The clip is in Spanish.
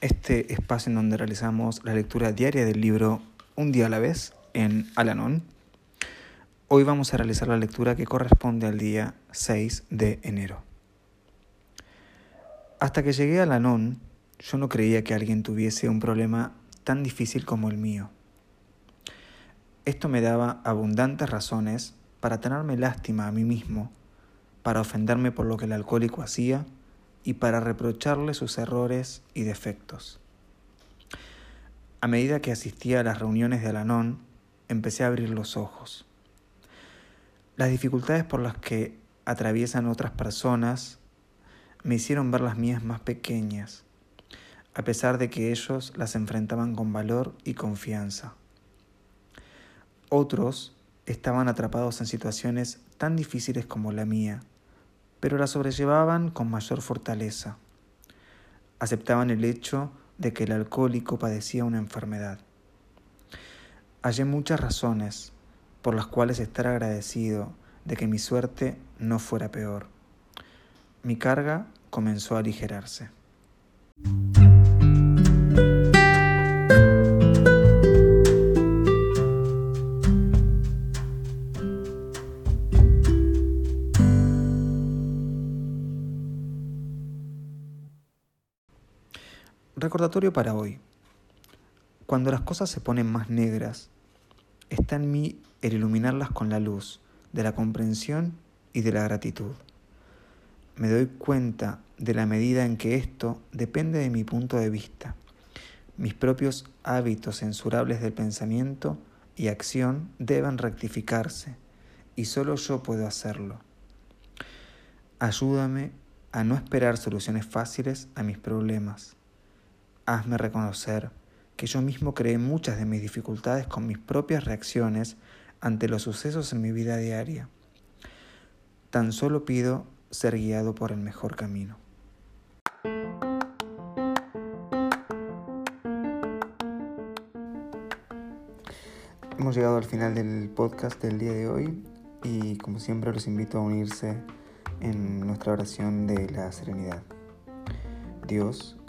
este espacio en donde realizamos la lectura diaria del libro Un día a la vez en Alanon Hoy vamos a realizar la lectura que corresponde al día 6 de enero. Hasta que llegué a Lanón, yo no creía que alguien tuviese un problema tan difícil como el mío. Esto me daba abundantes razones para tenerme lástima a mí mismo, para ofenderme por lo que el alcohólico hacía y para reprocharle sus errores y defectos. A medida que asistía a las reuniones de Alanón, empecé a abrir los ojos. Las dificultades por las que atraviesan otras personas me hicieron ver las mías más pequeñas, a pesar de que ellos las enfrentaban con valor y confianza. Otros estaban atrapados en situaciones tan difíciles como la mía, pero las sobrellevaban con mayor fortaleza. Aceptaban el hecho de que el alcohólico padecía una enfermedad. Hallé muchas razones por las cuales estar agradecido de que mi suerte no fuera peor. Mi carga comenzó a aligerarse. Recordatorio para hoy. Cuando las cosas se ponen más negras, está en mí el iluminarlas con la luz de la comprensión y de la gratitud. Me doy cuenta de la medida en que esto depende de mi punto de vista. Mis propios hábitos censurables del pensamiento y acción deben rectificarse y solo yo puedo hacerlo. Ayúdame a no esperar soluciones fáciles a mis problemas. Hazme reconocer que yo mismo creé muchas de mis dificultades con mis propias reacciones ante los sucesos en mi vida diaria. Tan solo pido ser guiado por el mejor camino. Hemos llegado al final del podcast del día de hoy y como siempre los invito a unirse en nuestra oración de la serenidad. Dios,